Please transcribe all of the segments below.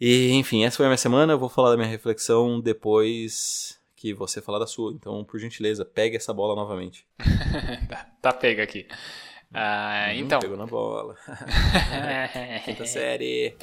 E, enfim, essa foi a minha semana. Eu vou falar da minha reflexão depois que você falar da sua. Então, por gentileza, pegue essa bola novamente. tá, tá pega aqui. Ah, hum, então. Pegou na bola. Quinta série.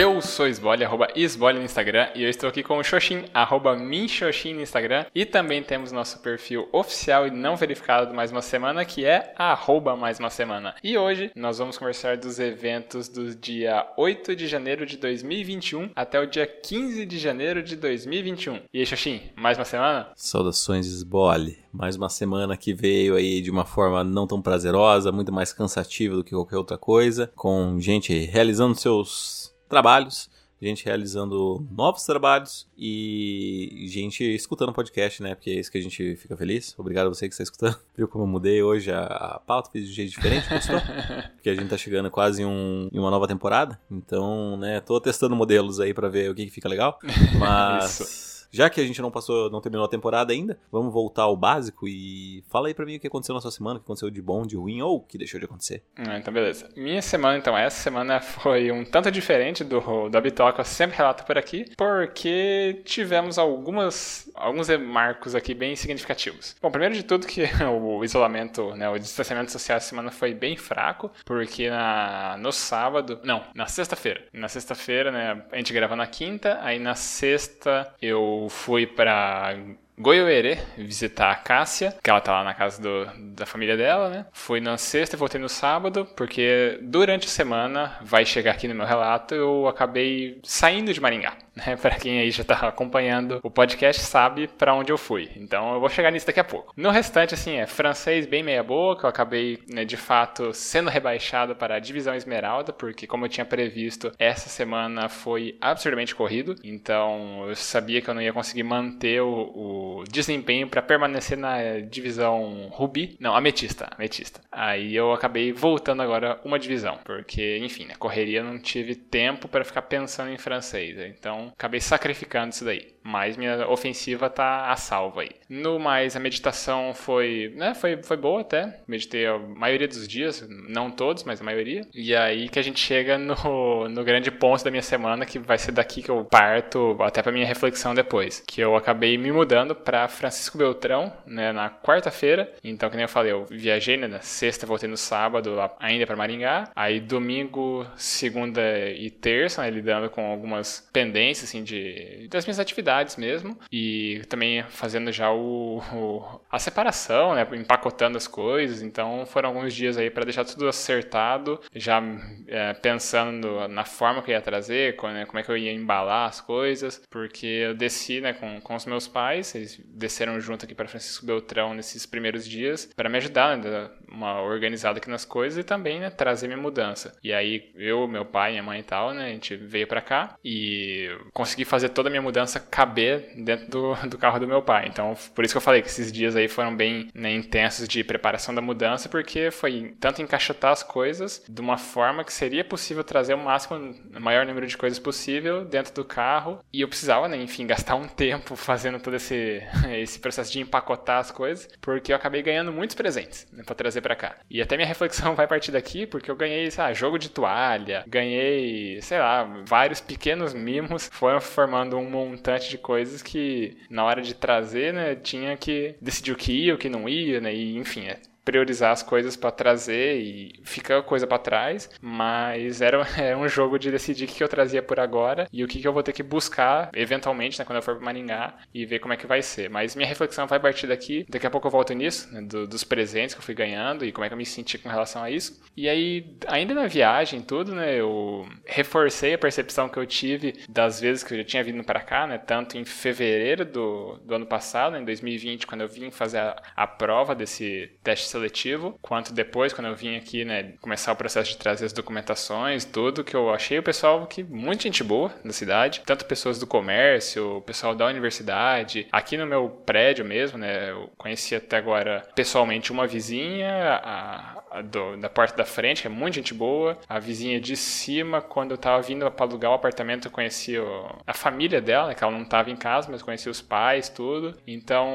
Eu sou Esbole, arroba Esbole no Instagram, e eu estou aqui com o Xoxin, arroba Minxoxin no Instagram, e também temos nosso perfil oficial e não verificado do Mais Uma Semana, que é arroba Mais Uma Semana. E hoje nós vamos conversar dos eventos do dia 8 de janeiro de 2021 até o dia 15 de janeiro de 2021. E aí, Xoxin, mais uma semana? Saudações, Esbole. Mais uma semana que veio aí de uma forma não tão prazerosa, muito mais cansativa do que qualquer outra coisa, com gente realizando seus trabalhos, gente realizando novos trabalhos e gente escutando podcast, né? Porque é isso que a gente fica feliz. Obrigado a você que está escutando. Viu como eu mudei hoje a, a pauta, fiz de um jeito diferente, gostou? Porque a gente tá chegando quase um, em uma nova temporada. Então, né, tô testando modelos aí para ver o que, que fica legal. Mas já que a gente não passou, não terminou a temporada ainda, vamos voltar ao básico e fala aí pra mim o que aconteceu na sua semana, o que aconteceu de bom, de ruim ou o que deixou de acontecer. Ah, então beleza. Minha semana, então, essa semana foi um tanto diferente do, do habitual que eu sempre relato por aqui, porque tivemos algumas, alguns marcos aqui bem significativos. Bom, primeiro de tudo que o isolamento, né, o distanciamento social essa semana foi bem fraco, porque na, no sábado, não, na sexta-feira, na sexta-feira, né, a gente grava na quinta, aí na sexta eu fui para Goiôerê visitar a Cássia, que ela tá lá na casa do, da família dela, né? Fui na sexta e voltei no sábado, porque durante a semana, vai chegar aqui no meu relato, eu acabei saindo de Maringá. Né? Para quem aí já tá acompanhando o podcast sabe para onde eu fui. Então eu vou chegar nisso daqui a pouco. No restante, assim, é francês bem meia boca. Eu acabei, né, de fato, sendo rebaixado para a divisão esmeralda, porque como eu tinha previsto, essa semana foi absurdamente corrido. Então eu sabia que eu não ia conseguir manter o, o desempenho para permanecer na divisão Rubi. Não, Ametista, Ametista. Aí eu acabei voltando agora uma divisão, porque, enfim, na correria não tive tempo para ficar pensando em francês. Então acabei sacrificando isso daí mas minha ofensiva tá a salvo aí. No mais, a meditação foi, né, foi, foi boa até. Meditei a maioria dos dias, não todos, mas a maioria. E aí que a gente chega no, no grande ponto da minha semana, que vai ser daqui que eu parto até para minha reflexão depois. Que eu acabei me mudando para Francisco Beltrão, né, na quarta-feira. Então, que nem eu falei, eu viajei, né, na sexta, voltei no sábado lá ainda para Maringá. Aí domingo, segunda e terça, né, lidando com algumas pendências assim de das minhas atividades mesmo e também fazendo já o, o a separação, né, empacotando as coisas. Então foram alguns dias aí para deixar tudo acertado, já é, pensando na forma que eu ia trazer, como, né, como é que eu ia embalar as coisas, porque eu desci, né, com, com os meus pais, desceram junto aqui para Francisco Beltrão nesses primeiros dias para me ajudar, né, uma organizada aqui nas coisas e também, né, trazer minha mudança. E aí eu, meu pai, minha mãe e tal, né, a gente veio para cá e consegui fazer toda a minha mudança caber dentro do, do carro do meu pai. Então, por isso que eu falei que esses dias aí foram bem né, intensos de preparação da mudança, porque foi tanto encaixotar as coisas de uma forma que seria possível trazer o máximo, o maior número de coisas possível dentro do carro. E eu precisava, né, enfim, gastar um tempo fazendo todo esse, esse processo de empacotar as coisas, porque eu acabei ganhando muitos presentes né, para trazer para cá. E até minha reflexão vai partir daqui, porque eu ganhei, sei lá, jogo de toalha, ganhei, sei lá, vários pequenos mimos, foram formando um montante de coisas que na hora de trazer, né, tinha que decidir o que ia, o que não ia, né, e enfim, é priorizar as coisas para trazer e fica coisa para trás, mas era, era um jogo de decidir o que eu trazia por agora e o que eu vou ter que buscar eventualmente, né, quando eu for para Maringá e ver como é que vai ser. Mas minha reflexão vai partir daqui, daqui a pouco eu volto nisso, né, do, dos presentes que eu fui ganhando e como é que eu me senti com relação a isso. E aí, ainda na viagem, tudo, né, eu reforcei a percepção que eu tive das vezes que eu já tinha vindo para cá, né, tanto em fevereiro do, do ano passado, né, em 2020, quando eu vim fazer a, a prova desse teste seletivo, quanto depois, quando eu vim aqui, né, começar o processo de trazer as documentações, tudo, que eu achei o pessoal que muita gente boa da cidade, tanto pessoas do comércio, pessoal da universidade, aqui no meu prédio mesmo, né, eu conheci até agora pessoalmente uma vizinha, a, do, da porta da frente, que é muito gente boa. A vizinha de cima, quando eu tava vindo para alugar o apartamento, eu conheci o, a família dela, que ela não tava em casa, mas conheci os pais, tudo. Então,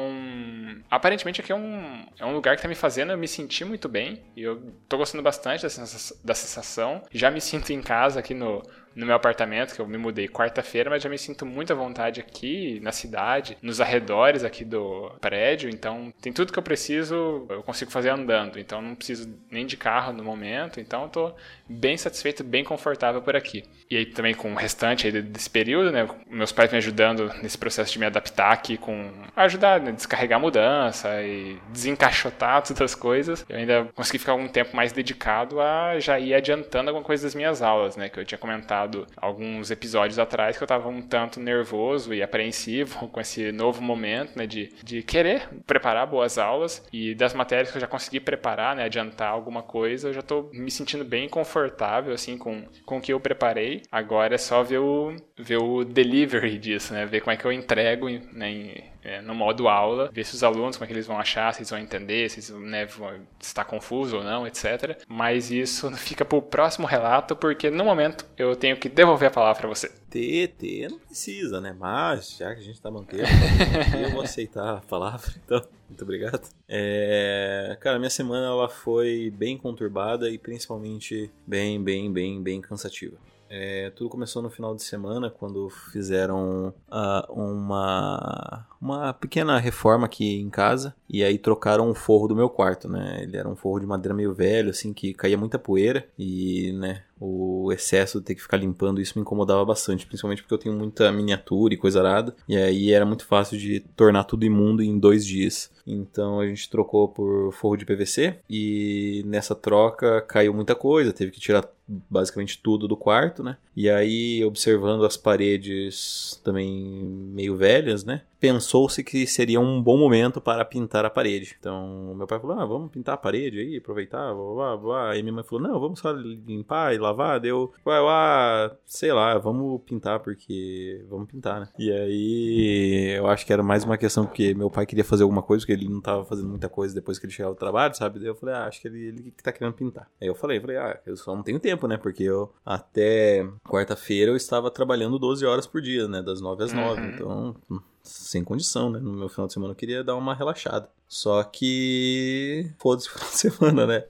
aparentemente aqui é um, é um lugar que tá me fazendo eu me sentir muito bem. E eu tô gostando bastante da sensação. Da sensação. Já me sinto em casa aqui no no meu apartamento, que eu me mudei quarta-feira, mas já me sinto muito à vontade aqui na cidade, nos arredores aqui do prédio, então tem tudo que eu preciso, eu consigo fazer andando, então não preciso nem de carro no momento, então tô bem satisfeito, bem confortável por aqui. E aí também com o restante desse período, né, meus pais me ajudando nesse processo de me adaptar aqui com ajudar, né, descarregar a mudança e desencaixotar todas as coisas. Eu ainda consegui ficar um tempo mais dedicado a já ir adiantando alguma coisa das minhas aulas, né, que eu tinha comentado alguns episódios atrás que eu estava um tanto nervoso e apreensivo com esse novo momento, né, de, de querer preparar boas aulas e das matérias que eu já consegui preparar, né, adiantar alguma coisa, eu já estou me sentindo bem confortável assim com, com o que eu preparei. Agora é só ver o, ver o delivery disso, né, ver como é que eu entrego né, em, é, no modo aula, ver se os alunos, como é que eles vão achar, se eles vão entender, se né, vão estar confuso ou não, etc. Mas isso fica para o próximo relato, porque no momento eu tenho que devolver a palavra para você. Ter, ter, não precisa, né? Mas, já que a gente tá mantendo, eu vou aceitar a palavra, então, muito obrigado. É, cara, minha semana ela foi bem conturbada e principalmente bem, bem, bem, bem cansativa. É, tudo começou no final de semana, quando fizeram uh, uma, uma pequena reforma aqui em casa. E aí trocaram o forro do meu quarto, né? Ele era um forro de madeira meio velho, assim, que caía muita poeira. E, né, o excesso de ter que ficar limpando isso me incomodava bastante, principalmente porque eu tenho muita miniatura e coisa arada, e aí era muito fácil de tornar tudo imundo em dois dias. Então a gente trocou por forro de PVC e nessa troca caiu muita coisa, teve que tirar basicamente tudo do quarto, né? E aí observando as paredes também meio velhas, né? pensou-se que seria um bom momento para pintar a parede. Então, meu pai falou: ah, vamos pintar a parede aí, aproveitar, blá, blá, blá. Aí minha mãe falou: não, vamos só limpar e lavar. Deu, ah, sei lá, vamos pintar porque vamos pintar, né? E aí eu acho que era mais uma questão porque meu pai queria fazer alguma coisa, porque ele não estava fazendo muita coisa depois que ele chegava do trabalho, sabe? Daí eu falei: ah, acho que ele, ele que tá querendo pintar. Aí eu falei: falei, ah, eu só não tenho tempo, né? Porque eu até quarta-feira eu estava trabalhando 12 horas por dia, né? Das 9 às 9. Uhum. Então sem condição, né? No meu final de semana eu queria dar uma relaxada. Só que. Foda-se final de semana, né?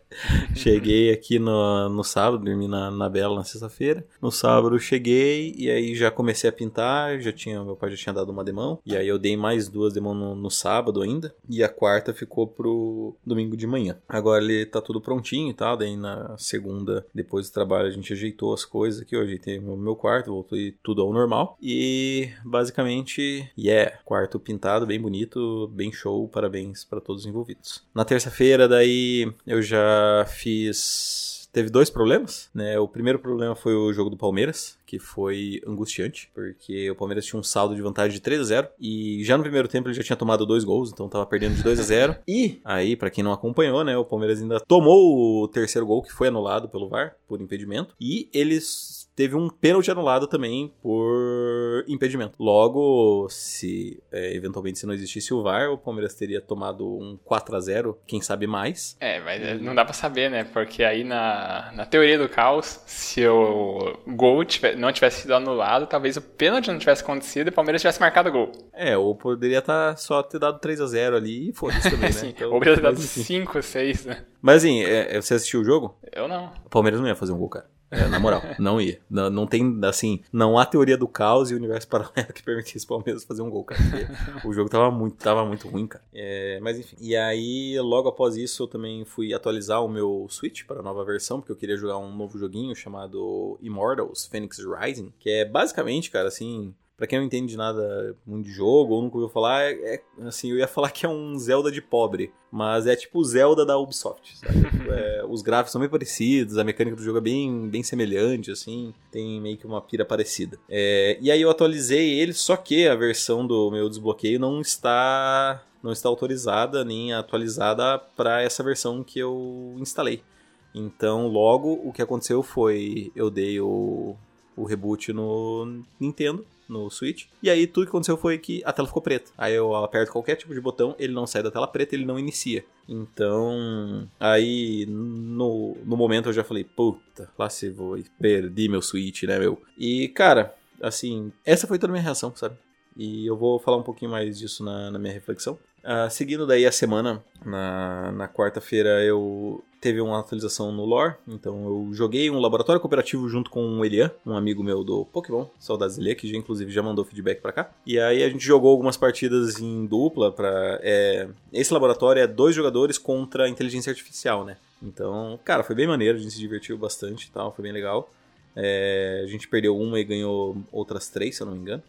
cheguei aqui no, no sábado, dormi na, na Bela na sexta-feira. No sábado cheguei e aí já comecei a pintar. Já tinha, meu pai já tinha dado uma demão. E aí eu dei mais duas demão no, no sábado ainda. E a quarta ficou pro domingo de manhã. Agora ele tá tudo prontinho e tal. Daí na segunda, depois do trabalho, a gente ajeitou as coisas aqui. Eu ajeitei o meu quarto, voltei tudo ao normal. E basicamente, yeah, quarto pintado, bem bonito, bem show. Parabéns para todos os envolvidos. Na terça-feira, daí eu já fiz teve dois problemas, né? O primeiro problema foi o jogo do Palmeiras, que foi angustiante, porque o Palmeiras tinha um saldo de vantagem de 3 a 0 e já no primeiro tempo ele já tinha tomado dois gols, então tava perdendo de 2 a 0. e aí, para quem não acompanhou, né, o Palmeiras ainda tomou o terceiro gol que foi anulado pelo VAR por impedimento e eles teve um pênalti anulado também por impedimento. Logo, se é, eventualmente se não existisse o VAR, o Palmeiras teria tomado um 4 a 0 quem sabe mais. É, mas não dá para saber, né? Porque aí na, na teoria do caos, se o gol tiver, não tivesse sido anulado, talvez o pênalti não tivesse acontecido e o Palmeiras tivesse marcado o gol. É, ou poderia tá só ter dado 3 a 0 ali e foda-se também, né? Então, ou poderia ter dado 5, 6, né? Mas assim, é, você assistiu o jogo? Eu não. O Palmeiras não ia fazer um gol, cara. É, na moral, não ia. Não, não, tem, assim, não há teoria do caos e universo paralelo que permitisse o Palmeiras fazer um gol, cara. o jogo tava muito, tava muito ruim, cara. É, mas enfim. E aí, logo após isso, eu também fui atualizar o meu Switch para a nova versão, porque eu queria jogar um novo joguinho chamado Immortals Phoenix Rising, que é basicamente, cara, assim, Pra quem não entende de nada muito de jogo ou nunca ouviu falar, é, é, assim, eu ia falar que é um Zelda de pobre, mas é tipo o Zelda da Ubisoft, tipo, é, os gráficos são bem parecidos, a mecânica do jogo é bem, bem semelhante, assim, tem meio que uma pira parecida. É, e aí eu atualizei ele, só que a versão do meu desbloqueio não está não está autorizada nem atualizada para essa versão que eu instalei. Então, logo o que aconteceu foi eu dei o, o reboot no Nintendo no Switch. E aí tudo que aconteceu foi que a tela ficou preta. Aí eu aperto qualquer tipo de botão, ele não sai da tela preta, ele não inicia. Então, aí no, no momento eu já falei, puta, lá se vou, perdi meu Switch, né, meu? E cara, assim, essa foi toda a minha reação, sabe? E eu vou falar um pouquinho mais disso na, na minha reflexão. Uh, seguindo daí a semana, na, na quarta-feira eu teve uma atualização no lore, então eu joguei um laboratório cooperativo junto com o Elian, um amigo meu do Pokémon, saudades Elian, que já, inclusive já mandou feedback para cá. E aí a gente jogou algumas partidas em dupla para é, esse laboratório é dois jogadores contra inteligência artificial, né? Então, cara, foi bem maneiro, a gente se divertiu bastante e tal, foi bem legal. É, a gente perdeu uma e ganhou outras três, se eu não me engano.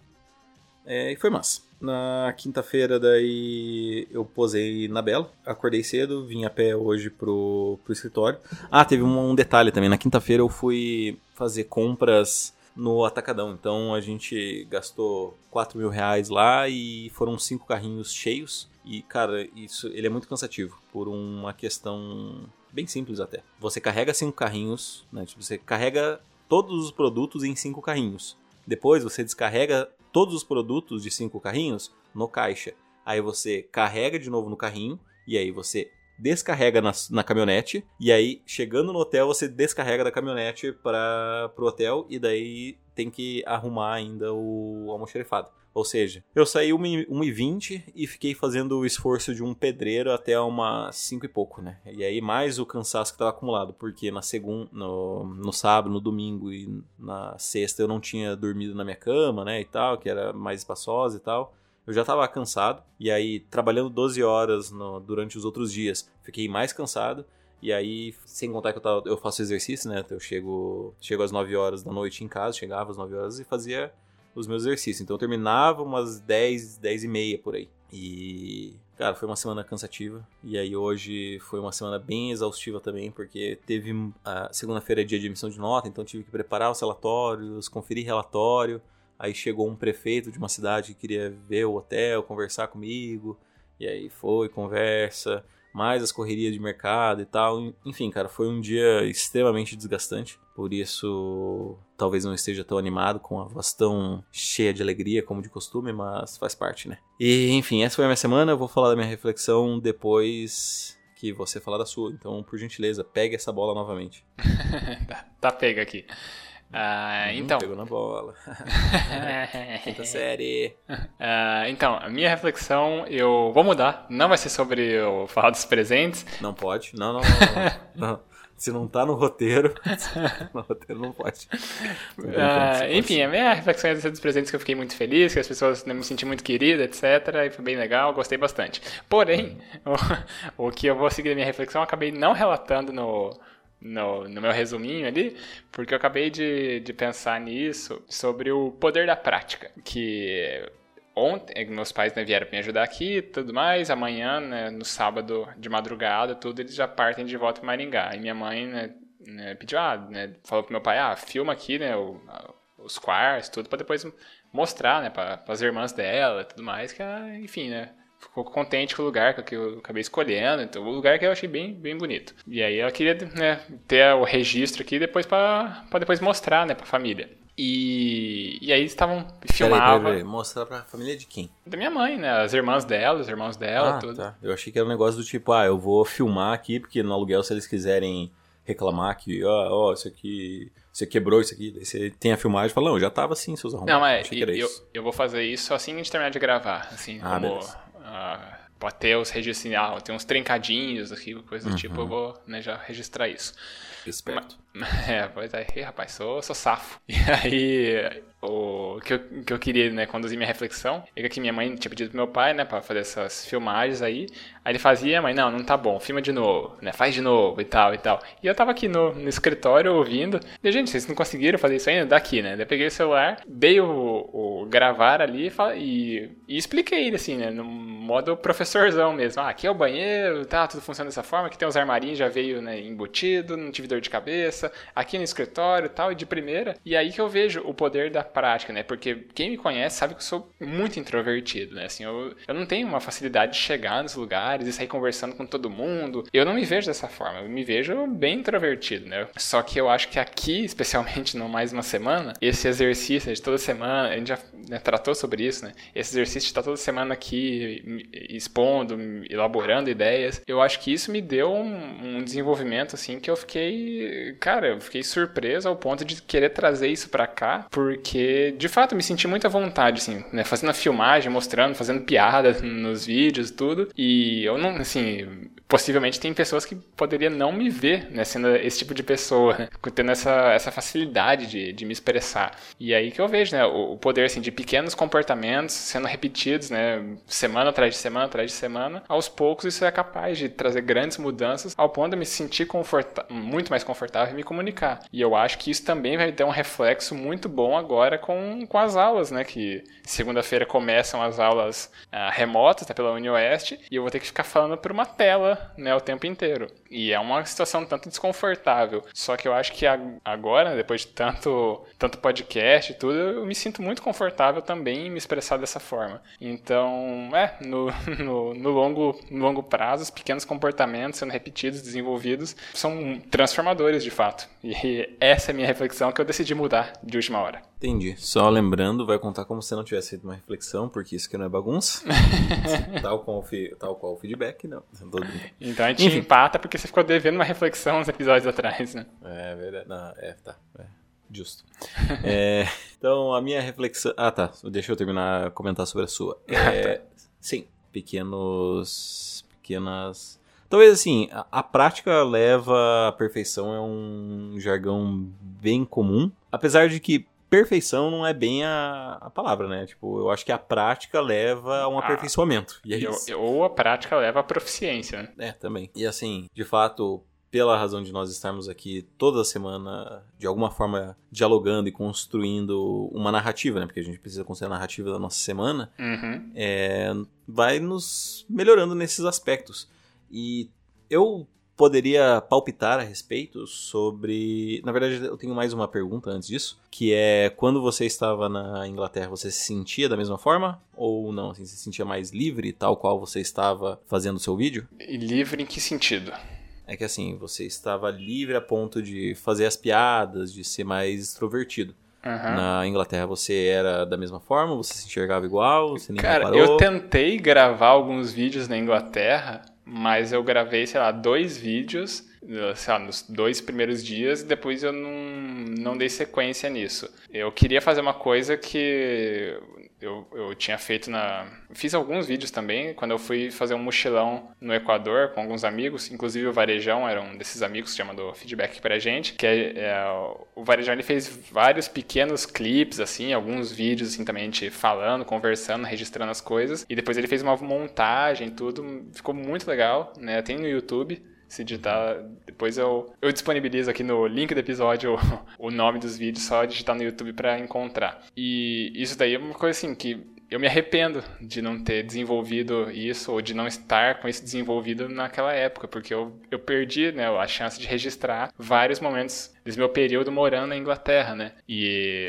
É, e foi massa. Na quinta-feira, daí eu posei na Bela, acordei cedo, vim a pé hoje pro, pro escritório. Ah, teve um, um detalhe também. Na quinta-feira eu fui fazer compras no Atacadão. Então a gente gastou 4 mil reais lá e foram cinco carrinhos cheios. E, cara, isso ele é muito cansativo por uma questão bem simples até. Você carrega cinco carrinhos, né? Tipo, você carrega todos os produtos em cinco carrinhos. Depois você descarrega todos os produtos de cinco carrinhos no caixa. Aí você carrega de novo no carrinho e aí você descarrega na, na caminhonete e aí chegando no hotel você descarrega da caminhonete para pro hotel e daí tem que arrumar ainda o almoxerifado. Ou seja, eu saí 1h20 e fiquei fazendo o esforço de um pedreiro até umas 5 e pouco, né? E aí mais o cansaço que estava acumulado, porque na segunda, no, no sábado, no domingo e na sexta eu não tinha dormido na minha cama, né, e tal, que era mais espaçosa e tal. Eu já estava cansado, e aí trabalhando 12 horas no, durante os outros dias, fiquei mais cansado. E aí, sem contar que eu, tava, eu faço exercício, né? Eu chego, chego às 9 horas da noite em casa, chegava às 9 horas e fazia os meus exercícios. Então eu terminava umas 10, 10 e meia por aí. E, cara, foi uma semana cansativa. E aí hoje foi uma semana bem exaustiva também, porque teve a segunda-feira é dia de emissão de nota, então tive que preparar os relatórios, conferir relatório. Aí chegou um prefeito de uma cidade que queria ver o hotel, conversar comigo. E aí foi, conversa mais as correrias de mercado e tal. Enfim, cara, foi um dia extremamente desgastante. Por isso, talvez não esteja tão animado, com a voz tão cheia de alegria como de costume, mas faz parte, né? E, enfim, essa foi a minha semana. Eu vou falar da minha reflexão depois que você falar da sua. Então, por gentileza, pegue essa bola novamente. tá, tá pega aqui. Ah, hum, então. Pegou na bola. Quinta série. Ah, então, a minha reflexão eu vou mudar. Não vai ser sobre o falar dos presentes. Não pode. Não, não, não. não. Se não tá no roteiro, no roteiro não pode. Ah, enfim, a minha reflexão é dos presentes que eu fiquei muito feliz, que as pessoas né, me senti muito querida, etc. E foi bem legal, gostei bastante. Porém, o, o que eu vou seguir a minha reflexão, eu acabei não relatando no, no, no meu resuminho ali, porque eu acabei de, de pensar nisso, sobre o poder da prática, que ontem meus pais né, vieram me ajudar aqui e tudo mais, amanhã, né, no sábado de madrugada, tudo, eles já partem de volta para Maringá. E minha mãe né, né, pediu, ah, né, falou pro meu pai, ah, filma aqui, né, o, os quartos, tudo, para depois mostrar, né, para as irmãs dela e tudo mais, que, enfim, né, ficou contente com o lugar que eu acabei escolhendo, então o lugar que eu achei bem, bem bonito. E aí ela queria né, ter o registro aqui depois para depois mostrar, né, para família. E, e aí eles estavam filmavam. Mostrar pra família de quem? Da minha mãe, né? As irmãs dela, os irmãos dela, ah, tudo. Tá. Eu achei que era um negócio do tipo, ah, eu vou filmar aqui, porque no aluguel, se eles quiserem reclamar que, ó, oh, oh, isso aqui, você quebrou isso aqui, daí você tem a filmagem e fala, não, já tava assim, seus arrumos. Não, mas eu, eu vou fazer isso assim que a gente terminar de gravar, assim, ah, como... Beleza uh, pode ter os registros, assim, ah, tem uns trincadinhos aqui, coisa do uhum. tipo, eu vou né, já registrar isso. Esperto. É, pois é, rapaz, sou, sou safo. E aí, o que eu, que eu queria, né, conduzir minha reflexão, é que minha mãe tinha pedido pro meu pai, né, pra fazer essas filmagens aí. Aí ele fazia, mas não, não tá bom, filma de novo, né, faz de novo e tal e tal. E eu tava aqui no, no escritório ouvindo. E, gente, vocês não conseguiram fazer isso ainda? Daqui, né? Daí peguei o celular, dei o, o gravar ali e, e expliquei, assim, né, no modo professorzão mesmo. Ah, aqui é o banheiro, tá, tudo funciona dessa forma, aqui tem os armarinhos, já veio, né, embutido, não tive dor de cabeça, aqui no escritório e tal, e de primeira. E aí que eu vejo o poder da prática, né? Porque quem me conhece sabe que eu sou muito introvertido, né? Assim, eu, eu não tenho uma facilidade de chegar nos lugares e sair conversando com todo mundo. Eu não me vejo dessa forma, eu me vejo bem introvertido, né? Só que eu acho que aqui, especialmente no mais uma semana, esse exercício de toda semana, a gente já né, tratou sobre isso, né? Esse exercício de estar toda semana aqui expondo, elaborando ideias, eu acho que isso me deu um, um desenvolvimento, assim, que eu fiquei, cara, eu fiquei surpreso ao ponto de querer trazer isso para cá, porque de fato me senti muita vontade, assim, né? Fazendo a filmagem, mostrando, fazendo piada nos vídeos, tudo. E eu não, assim, possivelmente tem pessoas que poderiam não me ver, né, sendo esse tipo de pessoa, né, tendo essa, essa facilidade de, de me expressar. E aí que eu vejo, né, o, o, poder, assim, de pequenos comportamentos sendo repetidos, né, semana atrás de semana atrás de semana, aos poucos isso é capaz de trazer grandes mudanças ao ponto de me sentir muito mais confortável e me comunicar. E eu acho que isso também vai ter um reflexo muito bom agora com, com as aulas, né, que segunda-feira começam as aulas uh, remotas, tá, pela UniOeste, e eu vou ter que ficar falando por uma tela né, o tempo inteiro. E é uma situação tanto desconfortável. Só que eu acho que agora, depois de tanto, tanto podcast e tudo, eu me sinto muito confortável também em me expressar dessa forma. Então, é, no, no, no longo, no longo prazo, os pequenos comportamentos sendo repetidos, desenvolvidos, são transformadores de fato. E essa é a minha reflexão que eu decidi mudar de última hora. Entendi. Só lembrando, vai contar como se não tivesse feito uma reflexão, porque isso aqui não é bagunça. tal, qual tal qual o feedback, não. Então a gente Enfim. empata porque você ficou devendo uma reflexão uns episódios atrás, né? É verdade. Não, é, tá. É, justo. é, então a minha reflexão. Ah, tá. Deixa eu terminar comentar sobre a sua. É, sim, pequenos. Pequenas. Talvez assim, a, a prática leva à perfeição é um jargão bem comum. Apesar de que perfeição não é bem a, a palavra, né? Tipo, eu acho que a prática leva a um ah, aperfeiçoamento. E é eu, ou a prática leva à proficiência, né? É, também. E assim, de fato, pela razão de nós estarmos aqui toda semana, de alguma forma, dialogando e construindo uma narrativa, né? Porque a gente precisa construir a narrativa da nossa semana, uhum. é, vai nos melhorando nesses aspectos. E eu poderia palpitar a respeito sobre. Na verdade, eu tenho mais uma pergunta antes disso, que é quando você estava na Inglaterra, você se sentia da mesma forma ou não? Assim, se sentia mais livre, tal qual você estava fazendo o seu vídeo? E livre em que sentido? É que assim, você estava livre a ponto de fazer as piadas, de ser mais extrovertido. Uhum. Na Inglaterra você era da mesma forma? Você se enxergava igual? Você nem Cara, reparou? eu tentei gravar alguns vídeos na Inglaterra mas eu gravei, sei lá, dois vídeos, sei lá, nos dois primeiros dias, e depois eu não, não dei sequência nisso. Eu queria fazer uma coisa que eu, eu tinha feito na. Fiz alguns vídeos também, quando eu fui fazer um mochilão no Equador com alguns amigos, inclusive o Varejão era um desses amigos que mandou feedback pra gente, que é, é, o Varejão ele fez vários pequenos clipes, assim, alguns vídeos, assim, também a gente falando, conversando, registrando as coisas, e depois ele fez uma montagem, tudo, ficou muito legal, né? Tem no YouTube se digitar, depois eu, eu disponibilizo aqui no link do episódio o, o nome dos vídeos, só digitar no YouTube para encontrar. E isso daí é uma coisa assim que eu me arrependo de não ter desenvolvido isso ou de não estar com isso desenvolvido naquela época, porque eu, eu perdi né, a chance de registrar vários momentos desse meu período morando na Inglaterra, né? E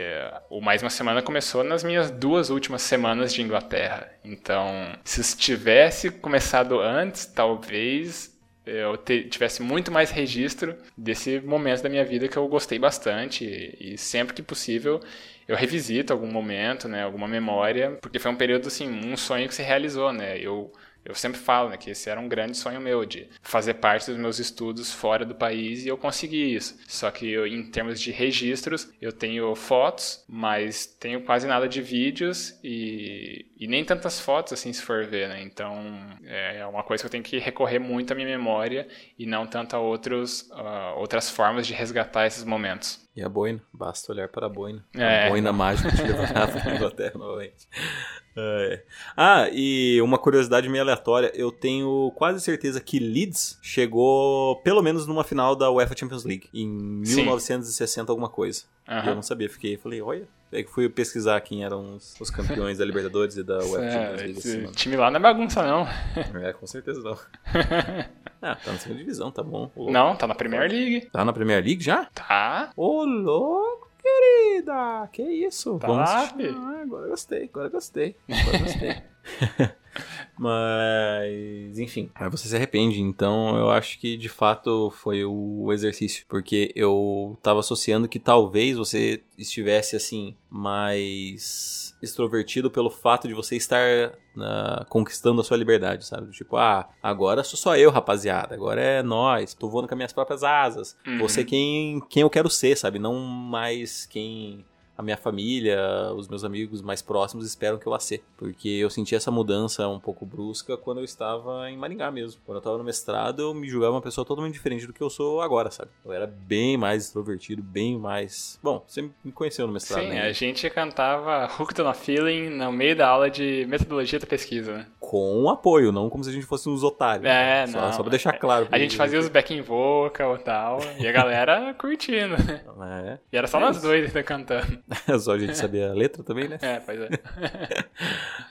o Mais Uma Semana começou nas minhas duas últimas semanas de Inglaterra. Então, se tivesse começado antes, talvez eu tivesse muito mais registro desse momento da minha vida que eu gostei bastante e, e sempre que possível eu revisito algum momento, né, alguma memória, porque foi um período assim, um sonho que se realizou, né? Eu eu sempre falo né, que esse era um grande sonho meu de fazer parte dos meus estudos fora do país e eu consegui isso. Só que eu, em termos de registros, eu tenho fotos, mas tenho quase nada de vídeos e, e nem tantas fotos assim se for ver, né? Então é, é uma coisa que eu tenho que recorrer muito à minha memória e não tanto a outros, uh, outras formas de resgatar esses momentos. E a boina, basta olhar para a boina. É. A boina mágica te levará para a Inglaterra novamente. É. Ah, e uma curiosidade meio aleatória, eu tenho quase certeza que Leeds chegou pelo menos numa final da UEFA Champions League, em 1960 Sim. alguma coisa. Uhum. eu não sabia, fiquei, falei, olha, é que fui pesquisar quem eram os, os campeões da Libertadores e da UEFA é, Champions League. Esse time lá não é bagunça, não. É, com certeza não. ah, tá na segunda divisão, tá bom. Não, tá na Premier League. Tá na Premier League já? Tá. Ô, louco! querido. vida! Que isso? Tá lá, fi. Ah, agora gostei, agora gostei. Agora gostei. Mas, enfim, aí você se arrepende. Então, eu acho que de fato foi o exercício. Porque eu tava associando que talvez você estivesse assim, mais extrovertido pelo fato de você estar ah, conquistando a sua liberdade, sabe? Tipo, ah, agora sou só eu, rapaziada. Agora é nós. Tô voando com as minhas próprias asas. Uhum. Ser quem, quem eu quero ser, sabe? Não mais quem a minha família, os meus amigos mais próximos esperam que eu vá ser. Porque eu senti essa mudança um pouco brusca quando eu estava em Maringá mesmo. Quando eu estava no mestrado, eu me julgava uma pessoa totalmente diferente do que eu sou agora, sabe? Eu era bem mais extrovertido, bem mais. Bom, você me conheceu no mestrado, Sim, né? a gente cantava Hooked on a Feeling no meio da aula de metodologia da pesquisa, né? Com apoio, não como se a gente fosse uns otários. É, né? só, não. só pra deixar claro. A gente fazia os backing vocal e tal, e a galera curtindo. É. E era só É nós isso. dois ainda cantando. Só a gente sabia a letra também, né? É, pois é.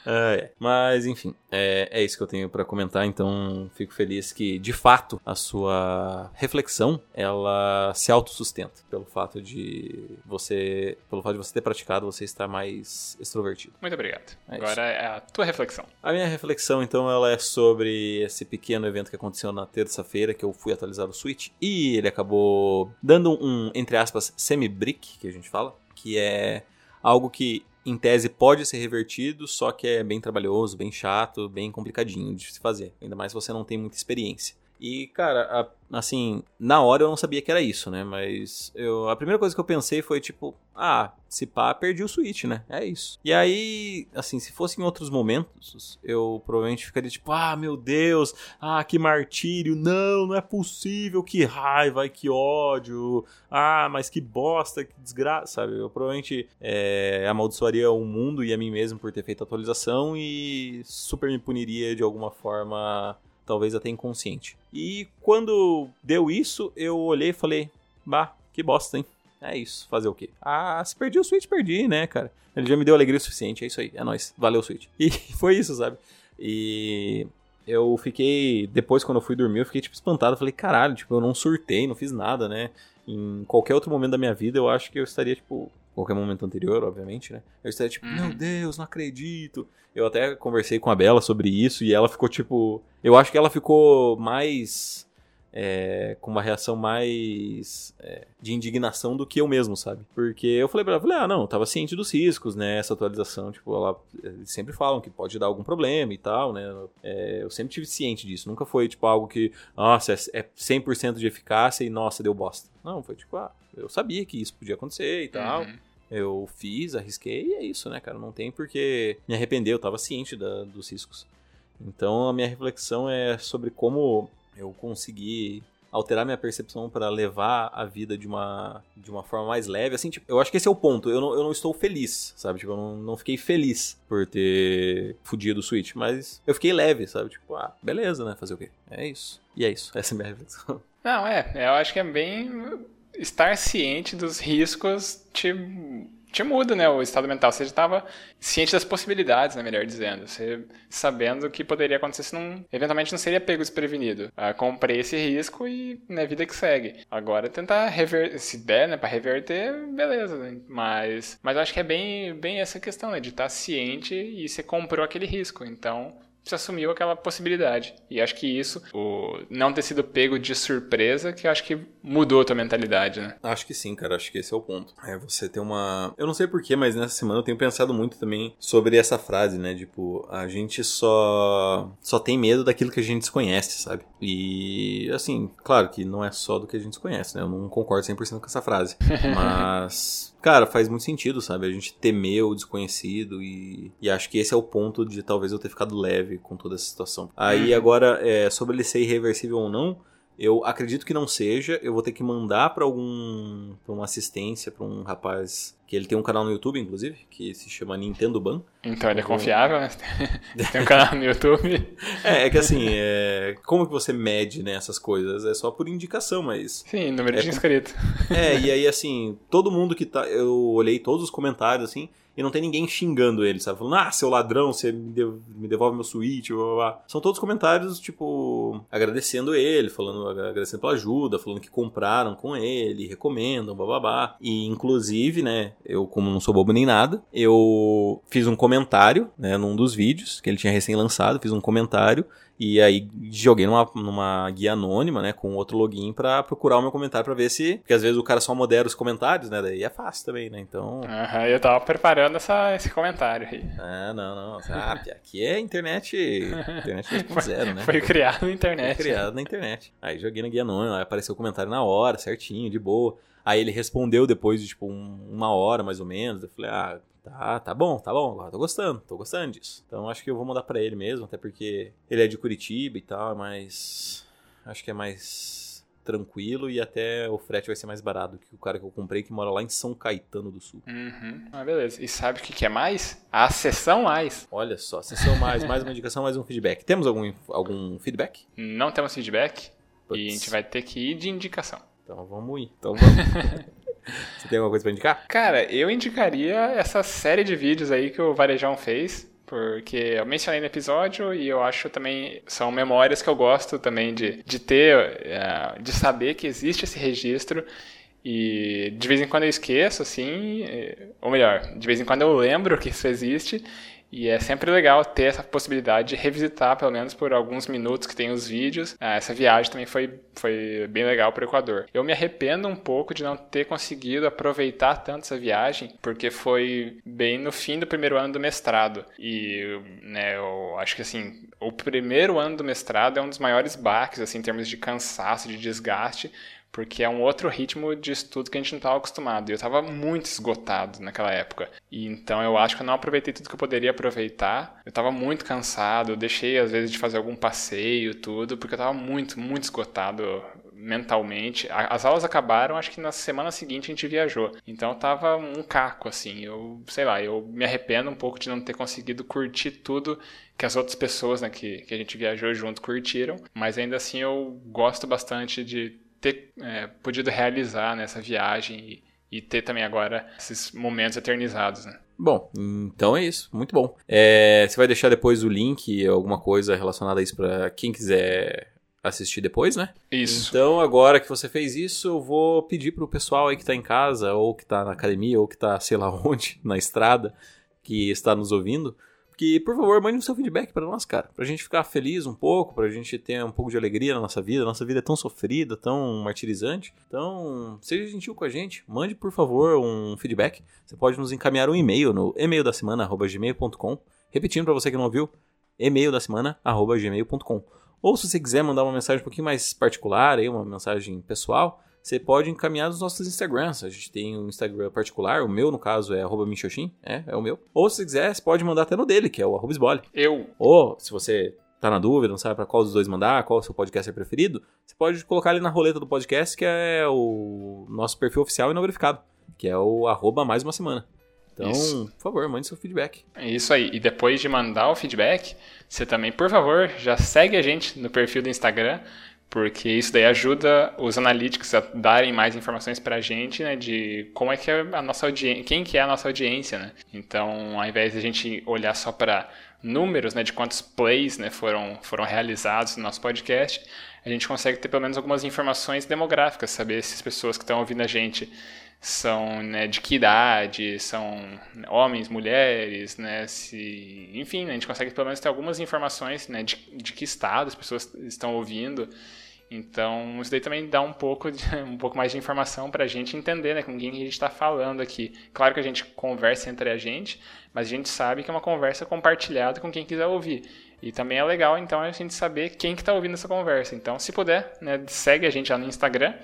Ah, é. Mas, enfim, é, é isso que eu tenho pra comentar. Então, fico feliz que, de fato, a sua reflexão ela se autossustenta pelo fato de você, pelo fato de você ter praticado, você estar mais extrovertido. Muito obrigado. É Agora é a tua reflexão. A minha reflexão, então, ela é sobre esse pequeno evento que aconteceu na terça-feira, que eu fui atualizar o Switch, e ele acabou dando um, entre aspas, semi-brick, que a gente fala, que é algo que, em tese, pode ser revertido, só que é bem trabalhoso, bem chato, bem complicadinho de se fazer, ainda mais se você não tem muita experiência. E, cara, a- assim, na hora eu não sabia que era isso, né? Mas eu, a primeira coisa que eu pensei foi tipo, ah, se pá, perdi o Switch, né? É isso. E aí, assim, se fosse em outros momentos, eu provavelmente ficaria tipo, ah, meu Deus, ah, que martírio, não, não é possível, que raiva, que ódio, ah, mas que bosta, que desgraça, sabe? Eu provavelmente é, amaldiçoaria o mundo e a mim mesmo por ter feito a atualização e super me puniria de alguma forma talvez até inconsciente. E quando deu isso, eu olhei e falei, bah, que bosta, hein? É isso, fazer o quê? Ah, se perdi o Switch, perdi, né, cara? Ele já me deu alegria o suficiente, é isso aí, é nóis, valeu Switch. E foi isso, sabe? E eu fiquei, depois quando eu fui dormir, eu fiquei tipo espantado, falei, caralho, tipo, eu não surtei, não fiz nada, né? Em qualquer outro momento da minha vida, eu acho que eu estaria, tipo, qualquer momento anterior, obviamente, né? Eu estaria tipo, Uhum. meu Deus, não acredito. Eu até conversei com a Bela sobre isso e ela ficou tipo. Eu acho que ela ficou mais. É, com uma reação mais é, de indignação do que eu mesmo, sabe? Porque eu falei pra ela, falei, ah, não, eu tava ciente dos riscos, né? Essa atualização, tipo, ela, eles sempre falam que pode dar algum problema e tal, né? É, eu sempre tive ciente disso. Nunca foi, tipo, algo que, nossa, é é 100% de eficácia e, nossa, deu bosta. Não, foi tipo, ah, eu sabia que isso podia acontecer e tal. Uhum. Eu fiz, arrisquei e é isso, né, cara? Não tem por que me arrepender, eu tava ciente da- dos riscos. Então a minha reflexão é sobre como eu consegui alterar minha percepção para levar a vida de uma, de uma forma mais leve. Assim, tipo, eu acho que esse é o ponto. Eu não, eu não estou feliz, sabe? Tipo, eu não, não fiquei feliz por ter fudido o Switch, mas eu fiquei leve, sabe? Tipo, ah, beleza, né? Fazer o quê? É isso. E é isso. Essa é a minha reflexão. Não, é, eu acho que é bem. Estar ciente dos riscos te, te muda, né? O estado mental. Você já estava ciente das possibilidades, né? Melhor dizendo. Você sabendo o que poderia acontecer se não. Eventualmente não seria pego desprevenido. Ah, comprei esse risco e na vida que segue. Agora tentar reverter. Se der, né? Pra reverter, beleza. Né? Mas, mas eu acho que é bem, bem essa questão, né? De estar ciente e você comprou aquele risco. Então você assumiu aquela possibilidade. E acho que isso, o não ter sido pego de surpresa, que acho que mudou a tua mentalidade, né? Acho que sim, cara. Acho que esse é o ponto. É você ter uma. Eu não sei porquê, mas nessa semana eu tenho pensado muito também sobre essa frase, né? Tipo, a gente só. só tem medo daquilo que a gente desconhece, sabe? E, assim, claro que não é só do que a gente desconhece, né? Eu não concordo 100% com essa frase. Mas. Cara, faz muito sentido, sabe? A gente temer o desconhecido e, e acho que esse é o ponto de talvez eu ter ficado leve com toda essa situação. Aí Uhum. agora, é, sobre ele ser irreversível ou não, eu acredito que não seja. Eu vou ter que mandar pra algum. pra uma assistência, pra um rapaz. Que ele tem um canal no YouTube, inclusive, que se chama Nintendo Ban. Então ele é confiável, né? Tem um canal no YouTube. É, é que assim, é... como que você mede né, essas coisas? É só por indicação, mas. Sim, número É de inscritos. É, e aí assim, todo mundo que tá. Eu olhei todos os comentários assim. E não tem ninguém xingando ele, sabe? Falando, ah, seu ladrão, você me, dev- me devolve meu Switch, blá, blá, blá. São todos comentários, tipo, agradecendo ele, falando, agradecendo pela ajuda, falando que compraram com ele, recomendam, bababá. E, inclusive, né, eu, como não sou bobo nem nada, eu fiz um comentário, né, num dos vídeos que ele tinha recém-lançado, fiz um comentário e aí joguei numa, numa guia anônima, né, com outro login para procurar o meu comentário para ver se, porque às vezes o cara só modera os comentários, né, daí é fácil também, né? Então, Aham, eu tava preparando essa, esse comentário aí. ah, não, não, ah, aqui é internet, internet 2.0, né? Foi criado na Foi internet. criado na internet. Aí joguei na guia anônima, aí apareceu o comentário na hora, certinho, de boa. Aí ele respondeu depois de, tipo, um- uma hora, mais ou menos. Eu falei, ah, tá, tá bom, tá bom, agora tô gostando, tô gostando disso. Então acho que eu vou mandar pra ele mesmo, até porque ele é de Curitiba e tal, mas acho que é mais tranquilo e até o frete vai ser mais barato que o cara que eu comprei que mora lá em São Caetano do Sul. Uhum. Ah, beleza. E sabe o que, que é mais? A sessão mais. Olha só, sessão mais, mais uma indicação, mais um feedback. Temos algum, algum feedback? Não temos feedback. Putz. E a gente vai ter que ir de indicação. Então vamos ir. Então vamos. Você tem alguma coisa pra indicar? Cara, eu indicaria essa série de vídeos aí que o Varejão fez, porque eu mencionei no episódio e eu acho também são memórias que eu gosto também de, de ter, eh, de saber que existe esse registro e de vez em quando eu esqueço, assim, ou melhor, de vez em quando eu lembro que isso existe e é sempre legal ter essa possibilidade de revisitar, pelo menos por alguns minutos que tem os vídeos. Ah, essa viagem também foi, foi bem legal para o Equador. Eu me arrependo um pouco de não ter conseguido aproveitar tanto essa viagem, porque foi bem no fim do primeiro ano do mestrado. E né, eu acho que assim, o primeiro ano do mestrado é um dos maiores baques assim, em termos de cansaço, de desgaste porque é um outro ritmo de estudo que a gente não estava acostumado. E eu estava muito esgotado naquela época. E então eu acho que eu não aproveitei tudo que eu poderia aproveitar. Eu estava muito cansado, eu deixei às vezes de fazer algum passeio, tudo, porque eu estava muito, muito esgotado mentalmente. As aulas acabaram, acho que na semana seguinte a gente viajou. Então eu tava um caco, assim. Eu, sei lá, eu me arrependo um pouco de não ter conseguido curtir tudo que as outras pessoas né, que, que a gente viajou junto curtiram. Mas ainda assim eu gosto bastante de ter é, podido realizar nessa viagem e, e ter também agora esses momentos eternizados, né? Bom, então é isso. Muito bom. É, você vai deixar depois o link, alguma coisa relacionada a isso pra quem quiser assistir depois, né? Isso. Então, agora que você fez isso, eu vou pedir pro pessoal aí que tá em casa, ou que tá na academia, ou que tá sei lá onde, na estrada, que está nos ouvindo, que, por favor, mande o seu feedback pra nós, cara. Pra gente ficar feliz um pouco, pra gente ter um pouco de alegria na nossa vida. Nossa vida é tão sofrida, tão martirizante. Então, seja gentil com a gente. Mande, por favor, um feedback. Você pode nos encaminhar um e-mail no e-mail da semana@gmail.com. Repetindo pra você que não ouviu, e-mail da semana@gmail.com. Ou se você quiser mandar uma mensagem um pouquinho mais particular, aí, uma mensagem pessoal, você pode encaminhar nos nossos Instagrams. A gente tem um Instagram particular, o meu, no caso, é arroba Michoshin, é, é o meu. Ou se quiser, você pode mandar até no dele, que é o arroba Sbole. Eu. Ou, se você tá na dúvida, não sabe pra qual dos dois mandar, qual o seu podcast é preferido, você pode colocar ali na roleta do podcast, que é o nosso perfil oficial e não verificado, que é o arroba mais uma semana. Então, Isso. por favor, mande seu feedback. É Isso aí. E depois de mandar o feedback, você também, por favor, já segue a gente no perfil do Instagram, porque isso daí ajuda os analíticos a darem mais informações pra gente, né, de como é que é a nossa audiência, quem que é a nossa audiência, né? Então, ao invés de a gente olhar só para números, né, de quantos plays, né, foram foram realizados no nosso podcast, a gente consegue ter pelo menos algumas informações demográficas, saber se as pessoas que estão ouvindo a gente são né, de que idade, são homens, mulheres, né, se, enfim, né, a gente consegue pelo menos ter algumas informações né, de, de que estado as pessoas estão ouvindo. Então, isso daí também dá um pouco, de, um pouco mais de informação para a gente entender né, com quem que a gente está falando aqui. Claro que a gente conversa entre a gente, mas a gente sabe que é uma conversa compartilhada com quem quiser ouvir. E também é legal, então, a gente saber quem que está ouvindo essa conversa. Então, se puder, né, segue a gente lá no Instagram.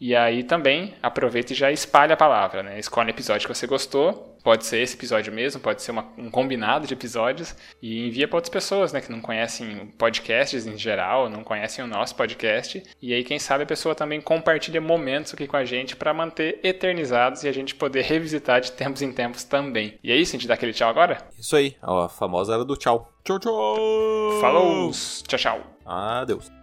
E aí também aproveita e já espalha a palavra, né? Escolhe o episódio que você gostou, pode ser esse episódio mesmo, pode ser uma- um combinado de episódios, e envia para outras pessoas, né? Que não conhecem podcasts em geral, não conhecem o nosso podcast. E aí, quem sabe, a pessoa também compartilha momentos aqui com a gente para manter eternizados e a gente poder revisitar de tempos em tempos também. E é isso, a gente dá aquele tchau agora? Isso aí, a famosa era do tchau. Tchau, tchau! Falou! Tchau, tchau! Adeus.